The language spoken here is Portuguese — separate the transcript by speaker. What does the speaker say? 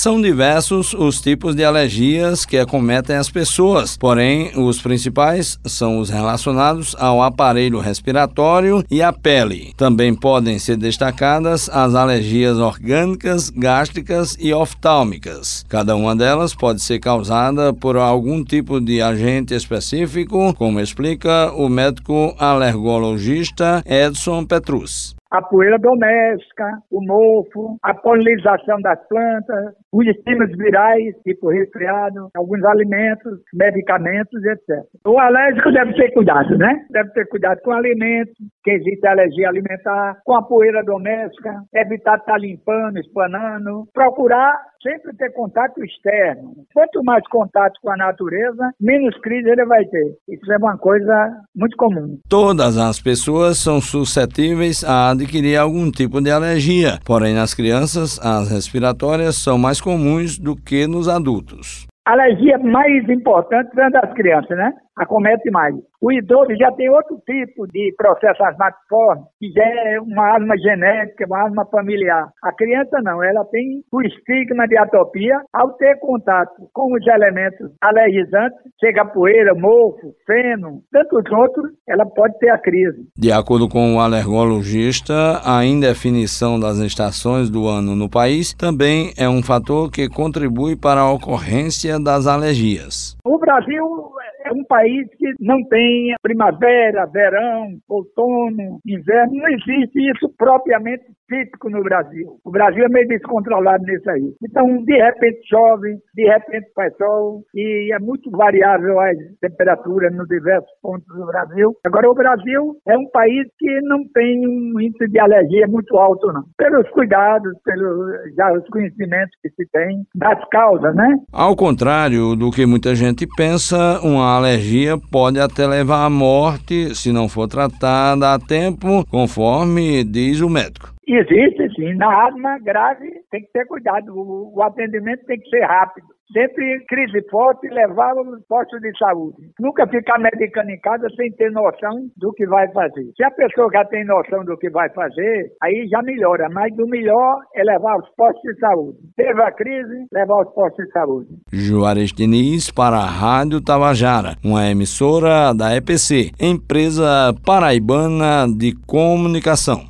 Speaker 1: São diversos os tipos de alergias que acometem as pessoas, porém, os principais são os relacionados ao aparelho respiratório e à pele. Também podem ser destacadas as alergias orgânicas, gástricas e oftálmicas. Cada uma delas pode ser causada por algum tipo de agente específico, como explica o médico alergologista Edson Petrus
Speaker 2: a poeira doméstica, o mofo, a polinização das plantas, os estímulos virais, tipo resfriado, alguns alimentos, medicamentos, etc. O alérgico deve ter cuidado, né? Deve ter cuidado com alimentos, que existe alergia alimentar, com a poeira doméstica, evitar estar limpando, espanando, procurar sempre ter contato externo. Quanto mais contato com a natureza, menos crise ele vai ter. Isso é uma coisa muito comum.
Speaker 1: Todas as pessoas são suscetíveis a adquirir algum tipo de alergia, porém nas crianças as respiratórias são mais comuns do que nos adultos.
Speaker 2: A alergia mais importante é das crianças, né? Acomete mais. O idoso já tem outro tipo de processo asmatiforme, que já é uma asma genética, uma asma familiar. A criança não, ela tem o estigma de atopia ao ter contato com os elementos alergizantes, chega poeira, mofo, feno, tantos outros, ela pode ter a crise.
Speaker 1: De acordo com o alergologista, a indefinição das estações do ano no país também é um fator que contribui para a ocorrência das alergias.
Speaker 2: O Brasil é um país que não tem primavera, verão, outono, inverno. Não existe isso propriamente típico no Brasil. O Brasil é meio descontrolado nisso aí. Então, de repente chove, de repente faz sol e é muito variável a temperatura nos diversos pontos do Brasil. Agora, o Brasil é um país que não tem um índice de alergia muito alto, não. Pelos cuidados, pelos já os conhecimentos que se tem das causas, né?
Speaker 1: Ao contrário do que muita gente pensa, uma alergia pode até levar à morte se não for tratada a tempo, conforme diz o médico.
Speaker 2: Existe sim. Na asma grave tem que ter cuidado. O, o atendimento tem que ser rápido sempre crise forte levá-lo nos postos de saúde. Nunca ficar medicando em casa sem ter noção do que vai fazer. Se a pessoa já tem noção do que vai fazer, aí já melhora. Mas o melhor é levar aos postos de saúde. Teve a crise, levar aos postos de saúde.
Speaker 1: Juarez Diniz para a Rádio Tabajara, uma emissora da EPC, empresa paraibana de comunicação.